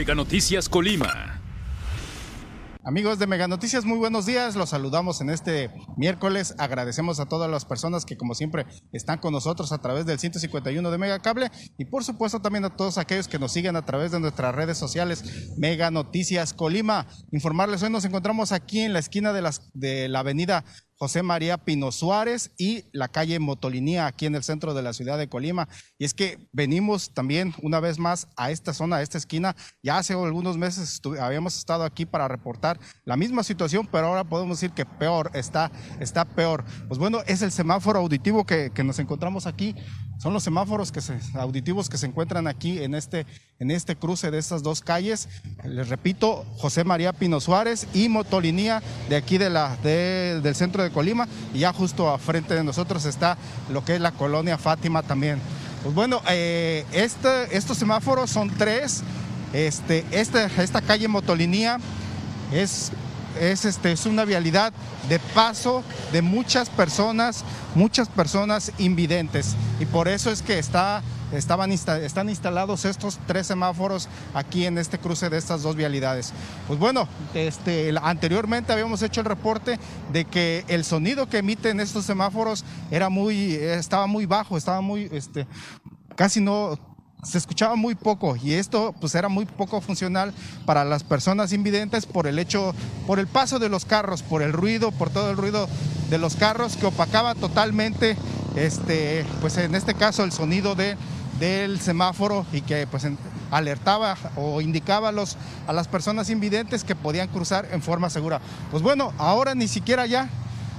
Mega Noticias Colima. Amigos de Mega Noticias, muy buenos días. Los saludamos en este miércoles. Agradecemos a todas las personas que, como siempre, están con nosotros a través del 151 de Mega Cable y, por supuesto, también a todos aquellos que nos siguen a través de nuestras redes sociales Mega Noticias Colima. Informarles hoy nos encontramos aquí en la esquina de, de la avenida José María Pino Suárez y la calle Motolinía aquí en el centro de la ciudad de Colima. Y es que venimos también una vez más a esta zona, a esta esquina. Ya hace algunos meses habíamos estado aquí para reportar la misma situación, pero ahora podemos decir que peor, está, está peor. Pues bueno, es el semáforo auditivo que, que nos encontramos aquí son los semáforos que se, auditivos que se encuentran aquí en este, en este cruce de estas dos calles. Les repito, José María Pino Suárez y Motolinía de aquí de la, del centro de Colima. Y ya justo a frente de nosotros está lo que es la colonia Fátima también. Pues bueno, eh, este, estos semáforos son tres. Este, este, esta calle Motolinía es es, este, es una vialidad de paso de muchas personas, muchas personas invidentes. Y por eso es que está, estaban están instalados estos tres semáforos aquí en este cruce de estas dos vialidades. Pues bueno, este, anteriormente habíamos hecho el reporte de que el sonido que emiten estos semáforos era muy, estaba muy bajo, estaba muy, este, casi no se escuchaba muy poco y esto pues era muy poco funcional para las personas invidentes por el hecho, por el paso de los carros, por el ruido, por todo el ruido de los carros que opacaba totalmente, este, pues en este caso el sonido de, del semáforo y que pues alertaba o indicaba a, los, a las personas invidentes que podían cruzar en forma segura. Pues bueno, ahora ni siquiera ya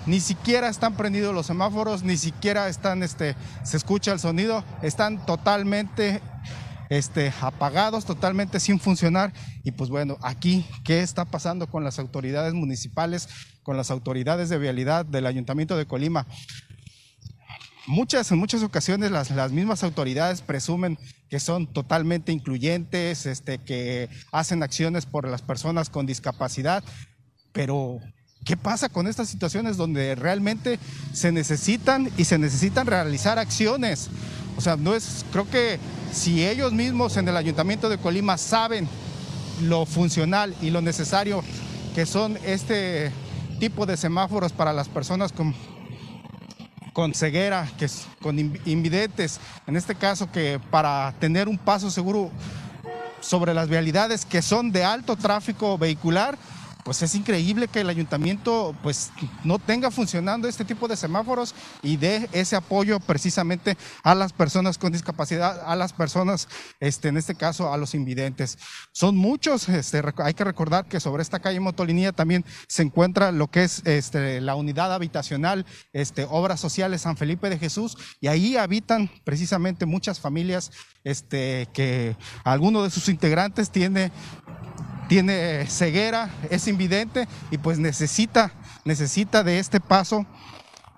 ni siquiera están prendidos los semáforos, ni siquiera están, este, se escucha el sonido, están totalmente este, apagados, totalmente sin funcionar. Y pues bueno, aquí, ¿qué está pasando con las autoridades municipales, con las autoridades de vialidad del Ayuntamiento de Colima? Muchas, en muchas ocasiones las, las mismas autoridades presumen que son totalmente incluyentes, este, que hacen acciones por las personas con discapacidad, pero ¿Qué pasa con estas situaciones donde realmente se necesitan y se necesitan realizar acciones? O sea, no es, creo que si ellos mismos en el Ayuntamiento de Colima saben lo funcional y lo necesario que son este tipo de semáforos para las personas con, con ceguera, que con invidentes, en este caso que para tener un paso seguro sobre las vialidades que son de alto tráfico vehicular, pues es increíble que el ayuntamiento pues no tenga funcionando este tipo de semáforos y dé ese apoyo precisamente a las personas con discapacidad, a las personas, este, en este caso a los invidentes. Son muchos, este, hay que recordar que sobre esta calle Motolinía también se encuentra lo que es este, la unidad habitacional, este, Obras Sociales San Felipe de Jesús, y ahí habitan precisamente muchas familias este, que alguno de sus integrantes tiene tiene ceguera, es invidente y pues necesita, necesita de este paso,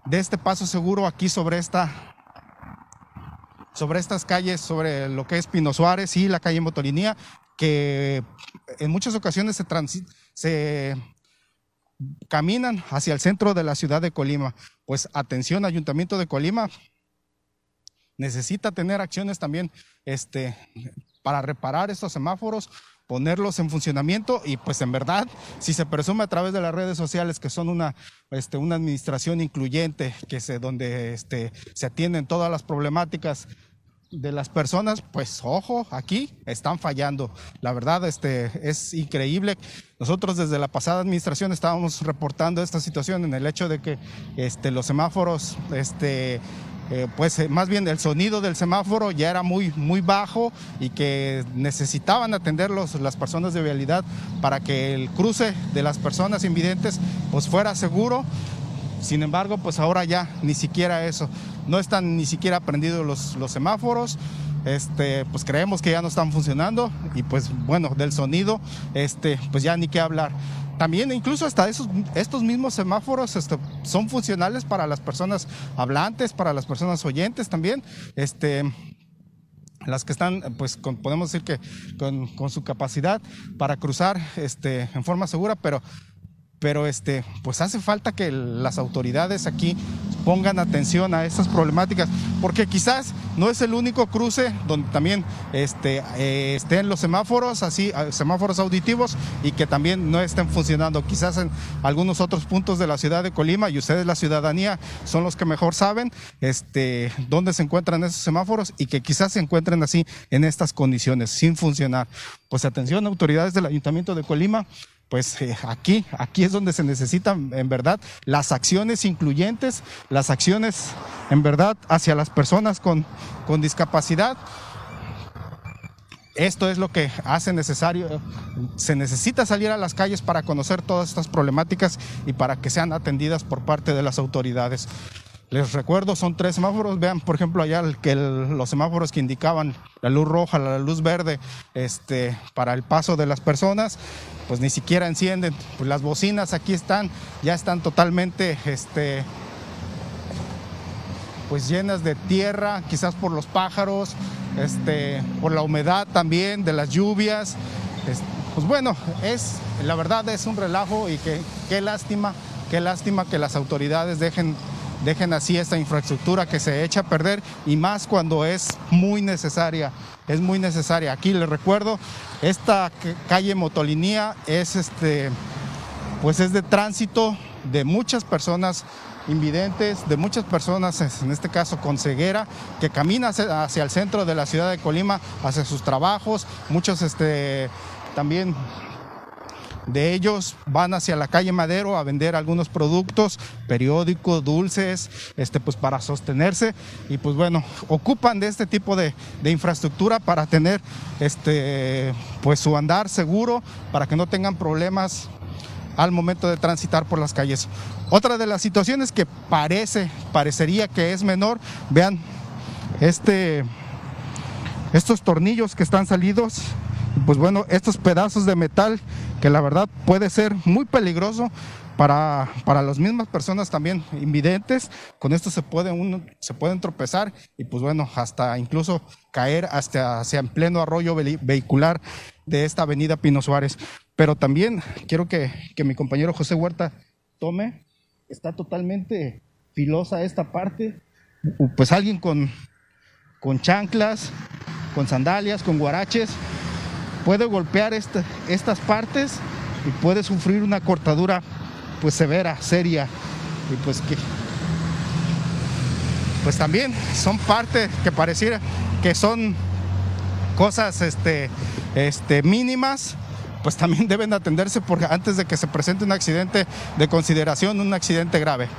de este paso seguro aquí sobre esta, sobre estas calles, sobre lo que es Pino Suárez y la calle Motolinía, que en muchas ocasiones se, se caminan hacia el centro de la ciudad de Colima. Pues atención, Ayuntamiento de Colima, necesita tener acciones también este, para reparar estos semáforos, ponerlos en funcionamiento y pues en verdad, si se presume a través de las redes sociales que son una, este, una administración incluyente, que se, donde este, se atienden todas las problemáticas de las personas, pues ojo, aquí están fallando. La verdad, este, es increíble. Nosotros desde la pasada administración estábamos reportando esta situación en el hecho de que este, los semáforos este, eh, pues eh, más bien el sonido del semáforo ya era muy, muy bajo y que necesitaban atenderlos las personas de vialidad para que el cruce de las personas invidentes pues fuera seguro. Sin embargo, pues ahora ya ni siquiera eso. No están ni siquiera prendidos los, los semáforos. Este, pues creemos que ya no están funcionando y pues bueno, del sonido, este, pues ya ni qué hablar. También incluso hasta esos, estos mismos semáforos este, son funcionales para las personas hablantes, para las personas oyentes también. Este, las que están, pues podemos decir que con, su capacidad para cruzar este, en forma segura, pero pero este, pues hace falta que las autoridades aquí pongan atención a estas problemáticas, porque quizás no es el único cruce donde también este, eh, estén los semáforos, así, semáforos auditivos, y que también no estén funcionando. Quizás en algunos otros puntos de la ciudad de Colima, y ustedes, la ciudadanía, son los que mejor saben este, dónde se encuentran esos semáforos y que quizás se encuentren así en estas condiciones, sin funcionar. Pues atención, autoridades del Ayuntamiento de Colima, pues eh, aquí, aquí es donde se necesitan en verdad las acciones incluyentes, las acciones en verdad hacia las personas con, con discapacidad. Esto es lo que hace necesario, se necesita salir a las calles para conocer todas estas problemáticas y para que sean atendidas por parte de las autoridades. Les recuerdo, son tres semáforos. Vean, por ejemplo, allá que los semáforos que indicaban la luz roja, la luz verde, este, para el paso de las personas, pues ni siquiera encienden. Pues las bocinas aquí están, ya están totalmente, este, pues llenas de tierra, quizás por los pájaros, este, por la humedad también, de las lluvias. pues bueno, es, la verdad es un relajo y que, qué lástima, qué lástima que las autoridades dejen dejen así esta infraestructura que se echa a perder y más cuando es muy necesaria, es muy necesaria. Aquí les recuerdo, esta calle Motolinía es este pues es de tránsito de muchas personas invidentes, de muchas personas, en este caso con ceguera, que caminan hacia el centro de la ciudad de Colima, hacia sus trabajos, muchos este, también de ellos van hacia la calle Madero a vender algunos productos, periódicos, dulces, este, pues para sostenerse y pues bueno, ocupan de este tipo de, infraestructura para tener este, pues su andar seguro, para que no tengan problemas al momento de transitar por las calles. Otra de las situaciones que parece, parecería que es menor, vean este, estos tornillos que están salidos pues bueno, estos pedazos de metal que la verdad puede ser muy peligroso para, para las mismas personas también invidentes, con esto se, puede se pueden tropezar y pues bueno, hasta incluso caer hasta hacia en pleno arroyo vehicular de esta avenida Pino Suárez. Pero también quiero que, que mi compañero José Huerta tome, está totalmente filosa esta parte, pues alguien con, con chanclas, con sandalias, con guaraches, puede golpear estas partes y puede sufrir una cortadura pues severa, seria y pues que pues también son parte que pareciera que son cosas este, este, mínimas, pues también deben atenderse porque antes de que se presente un accidente de consideración, un accidente grave.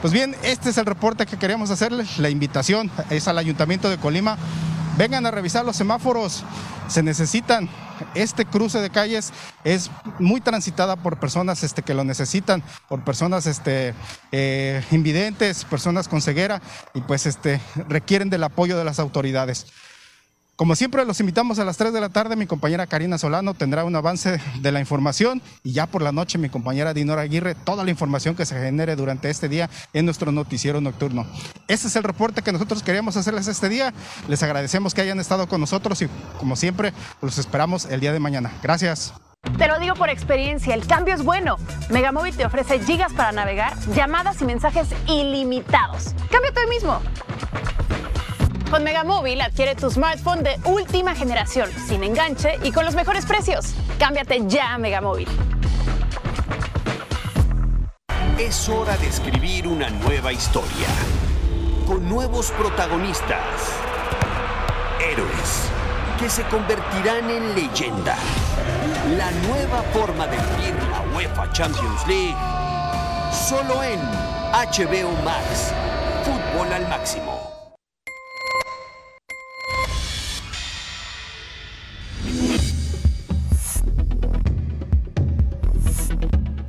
Pues bien, este es el reporte que queríamos hacerles. La invitación es al Ayuntamiento de Colima. Vengan a revisar los semáforos, se necesitan este cruce de calles es muy transitada por personas este, que lo necesitan, por personas este, eh, invidentes, personas con ceguera y pues este, requieren del apoyo de las autoridades. Como siempre, los invitamos a las 3 de la tarde. Mi compañera Karina Solano tendrá un avance de la información y ya por la noche mi compañera Dinora Aguirre toda la información que se genere durante este día en nuestro noticiero nocturno. Este es el reporte que nosotros queríamos hacerles este día. Les agradecemos que hayan estado con nosotros y como siempre, los esperamos el día de mañana. Gracias. Te lo digo por experiencia, el cambio es bueno. Megamóvil te ofrece gigas para navegar, llamadas y mensajes ilimitados. Cámbiate hoy mismo. Con Megamóvil adquiere tu smartphone de última generación, sin enganche y con los mejores precios. Cámbiate ya a Megamóvil. Es hora de escribir una nueva historia, con nuevos protagonistas, héroes que se convertirán en leyenda. La nueva forma de vivir la UEFA Champions League, solo en HBO Max, fútbol al máximo.